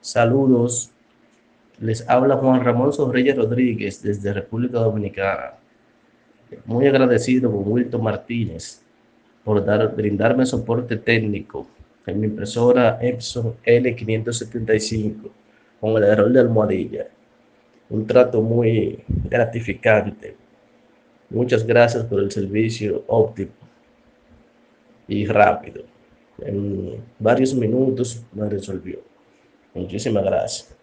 Saludos. Les habla Juan Ramón Sorreyes Rodríguez desde República Dominicana. Muy agradecido con Wilton Martínez por dar, brindarme soporte técnico en mi impresora Epson L575 con el error de almohadilla. Un trato muy gratificante. Muchas gracias por el servicio óptimo y rápido. En varios minutos me resolvió. Muchísimas gracias.